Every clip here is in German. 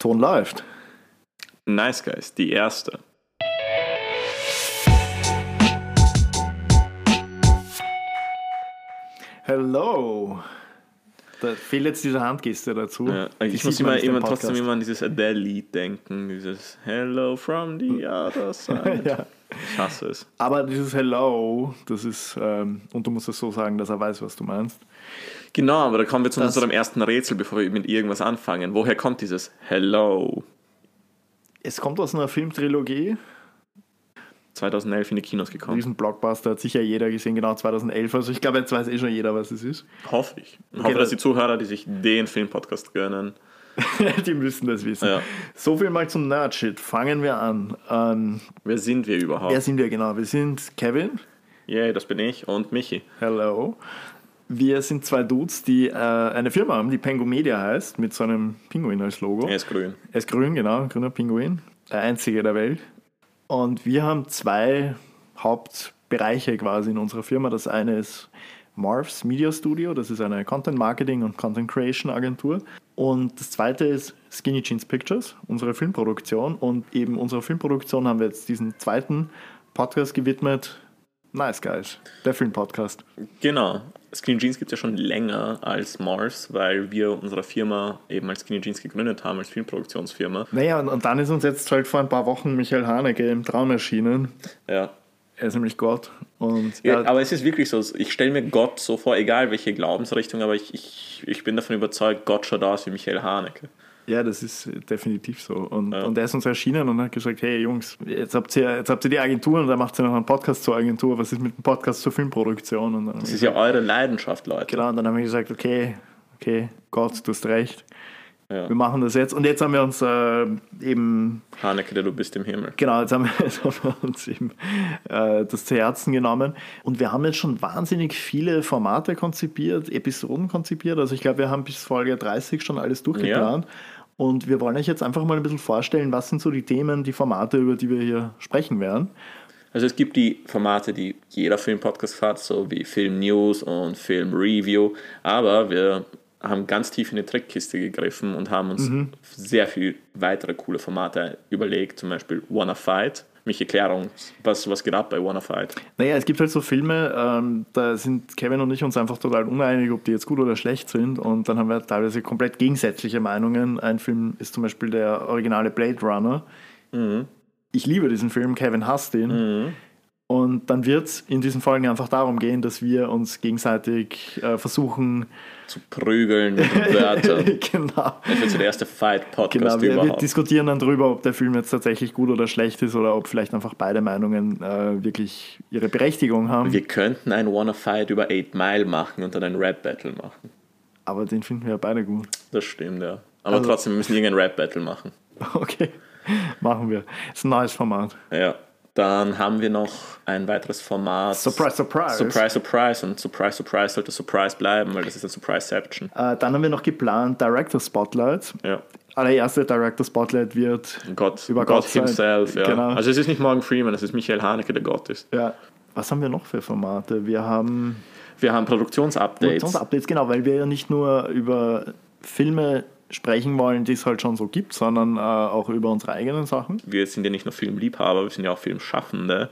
Ton läuft. Nice Guys, die erste. Hello. Da fehlt jetzt diese Handgeste dazu. Ja, ich muss immer, immer trotzdem immer an dieses Adele-Lied denken. Dieses Hello from the other side. Ja. Ich hasse es. Aber dieses Hello, das ist, ähm, und du musst es so sagen, dass er weiß, was du meinst. Genau, aber da kommen wir zu Das- unserem ersten Rätsel, bevor wir mit irgendwas anfangen. Woher kommt dieses Hello? Es kommt aus einer Filmtrilogie. 2011 in die Kinos gekommen. Diesen Blockbuster hat sicher jeder gesehen, genau 2011. Also ich glaube, jetzt weiß eh schon jeder, was es ist. Hoffe ich. Ich hoffe, das- dass die Zuhörer, die sich den Filmpodcast gönnen, Die müssen das wissen. Ja. So viel mal zum Nerdshit. Fangen wir an. Ähm, wer sind wir überhaupt? wer sind wir genau? Wir sind Kevin. Yay, das bin ich und Michi. Hello. Wir sind zwei Dudes, die äh, eine Firma haben, die Pengu Media heißt, mit so einem Pinguin als Logo. Er ist grün. Er ist grün, genau, grüner Pinguin. Der einzige der Welt. Und wir haben zwei Hauptbereiche quasi in unserer Firma. Das eine ist Marv's Media Studio, das ist eine Content Marketing und Content Creation Agentur. Und das zweite ist Skinny Jeans Pictures, unsere Filmproduktion. Und eben unserer Filmproduktion haben wir jetzt diesen zweiten Podcast gewidmet. Nice Guys, der Filmpodcast. Genau. Skinny Jeans gibt es ja schon länger als Mars, weil wir unsere Firma eben als Skinny Jeans gegründet haben, als Filmproduktionsfirma. Naja, und, und dann ist uns jetzt halt vor ein paar Wochen Michael Haneke im Traum erschienen. Ja. Er ist nämlich Gott. Und Ja, aber es ist wirklich so, ich stelle mir Gott so vor, egal welche Glaubensrichtung, aber ich, ich, ich bin davon überzeugt, Gott schaut aus wie Michael Haneke. Ja, das ist definitiv so. Und, Ja. und er ist uns erschienen und hat gesagt, hey Jungs, jetzt habt ihr, jetzt habt ihr die Agentur und dann macht ihr noch einen Podcast zur Agentur. Was ist mit dem Podcast zur Filmproduktion? Und dann, Das ist ja eure Leidenschaft, Leute. genau, und dann haben wir gesagt, okay, okay, Gott, du hast recht. Ja. Wir machen das jetzt. Und jetzt haben wir uns äh, eben, Haneke, der du bist im Himmel. genau, jetzt haben wir, jetzt haben wir uns eben äh, das zu Herzen genommen. Und wir haben jetzt schon wahnsinnig viele Formate konzipiert, Episoden konzipiert. Also ich glaube, wir haben bis Folge 30 schon alles durchgeplant. Und wir wollen euch jetzt einfach mal ein bisschen vorstellen, was sind so die Themen, die Formate, über die wir hier sprechen werden. Also es gibt die Formate, die jeder Filmpodcast hat, so wie Film News und Film Review, aber wir haben ganz tief in die Trickkiste gegriffen und haben uns sehr viel weitere coole Formate überlegt, zum Beispiel Wanna Fight. Mich Erklärung, was, was geht ab bei Wanna Fight? Naja, es gibt halt so Filme, ähm, da sind Kevin und ich uns einfach total uneinig, ob die jetzt gut oder schlecht sind. Und dann haben wir teilweise komplett gegensätzliche Meinungen. Ein Film ist zum Beispiel der originale Blade Runner. Ich liebe diesen Film, Kevin hasst ihn. Und dann wird es in diesen Folgen einfach darum gehen, dass wir uns gegenseitig äh, versuchen, Zu prügeln mit den Wörtern. genau, Das wird so der erste Fight-Podcast genau wir, wir überhaupt. diskutieren dann darüber, ob der Film jetzt tatsächlich gut oder schlecht ist oder ob vielleicht einfach beide Meinungen äh, wirklich ihre Berechtigung haben. Wir könnten ein Wanna Fight über 8 Mile machen und dann ein Rap-Battle machen. Aber den finden wir ja beide gut. Das stimmt, ja. Aber Also- trotzdem, wir müssen irgendein Rap-Battle machen. Okay, machen wir. ist ein neues Format. Ja. Dann haben wir noch ein weiteres Format. Surprise, surprise. Surprise, surprise. Und surprise, surprise sollte surprise bleiben, weil das ist ein Surpriseception. Äh, dann haben wir noch geplant Director Spotlight. Ja. Allererste Director Spotlight wird Gott, Über Gott, Gott himself, ja. Genau. Also es ist nicht Morgan Freeman, es ist Michael Haneke, der Gott ist. ja. Was haben wir noch für Formate? Wir haben Wir haben Produktionsupdates. Produktionsupdates, genau, weil wir ja nicht nur über Filme sprechen wollen, die es halt schon so gibt, sondern äh, auch über unsere eigenen Sachen. Wir sind ja nicht nur Filmliebhaber, wir sind ja auch Filmschaffende.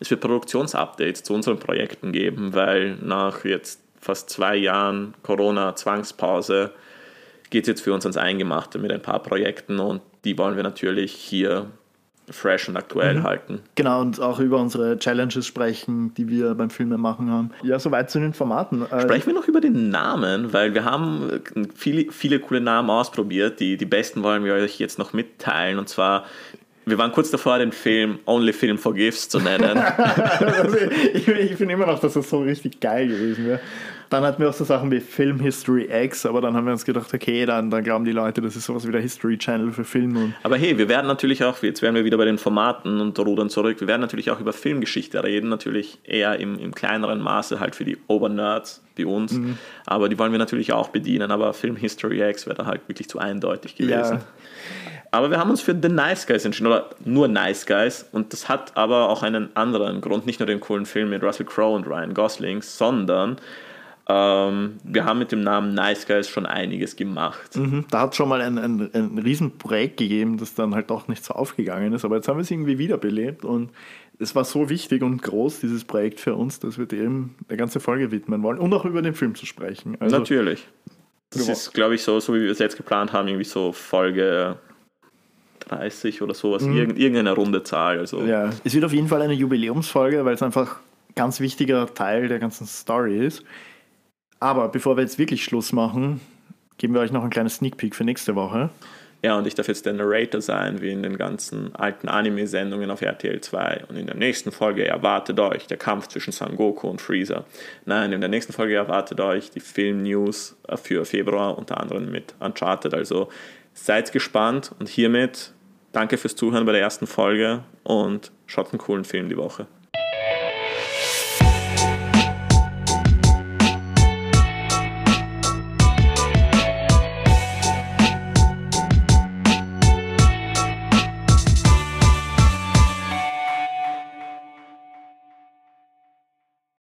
Es wird Produktionsupdates zu unseren Projekten geben, weil nach jetzt fast zwei Jahren Corona-Zwangspause geht es jetzt für uns ans Eingemachte mit ein paar Projekten und die wollen wir natürlich hier fresh und aktuell halten. Genau, und auch über unsere Challenges sprechen, die wir beim Filme machen haben. Ja, soweit zu den Formaten. Äh, Sprechen wir noch über den Namen, weil wir haben äh, viele, viele coole Namen ausprobiert. Die, die besten wollen wir euch jetzt noch mitteilen. Und zwar, wir waren kurz davor, den Film Only Film Forgives zu nennen. also ich, ich finde immer noch, dass das so richtig geil gewesen wäre. Dann hatten wir auch so Sachen wie Film History X, aber dann haben wir uns gedacht, okay, dann, dann glauben die Leute, das ist sowas wie der History Channel für Film. Und Aber hey, wir werden natürlich auch, jetzt wären wir wieder bei den Formaten und rudern zurück, wir werden natürlich auch über Filmgeschichte reden, natürlich eher im, im kleineren Maße halt für die Obernerds wie uns, aber die wollen wir natürlich auch bedienen, aber Film History X wäre da halt wirklich zu eindeutig gewesen. Ja. Aber wir haben uns für The Nice Guys entschieden, oder nur Nice Guys. Und das hat aber auch einen anderen Grund, nicht nur den coolen Film mit Russell Crowe und Ryan Gosling, sondern Ähm, wir haben mit dem Namen Nice Guys schon einiges gemacht. Mhm, da hat es schon mal ein, ein, ein Riesenprojekt gegeben, das dann halt auch nicht so aufgegangen ist. Aber jetzt haben wir es irgendwie wiederbelebt und es war so wichtig und groß, dieses Projekt für uns, dass wir dem eine ganze Folge widmen wollen und auch über den Film zu sprechen. Also, Natürlich. Das ist, glaube ich, so, so wie wir es jetzt geplant haben, irgendwie so Folge 30 oder sowas, mhm. Irgend, irgendeine runde Zahl. Also. Ja, es wird auf jeden Fall eine Jubiläumsfolge, weil es einfach ein ganz wichtiger Teil der ganzen Story ist. Aber bevor wir jetzt wirklich Schluss machen, geben wir euch noch ein kleines Sneak Peek für nächste Woche. Ja, und ich darf jetzt der Narrator sein, wie in den ganzen alten Anime-Sendungen auf RTL 2. Und in der nächsten Folge erwartet euch der Kampf zwischen Son Goku und Freezer. Nein, in der nächsten Folge erwartet euch die Film-News für Februar, unter anderem mit Uncharted. Also seid gespannt und hiermit danke fürs Zuhören bei der ersten Folge und schaut einen coolen Film die Woche.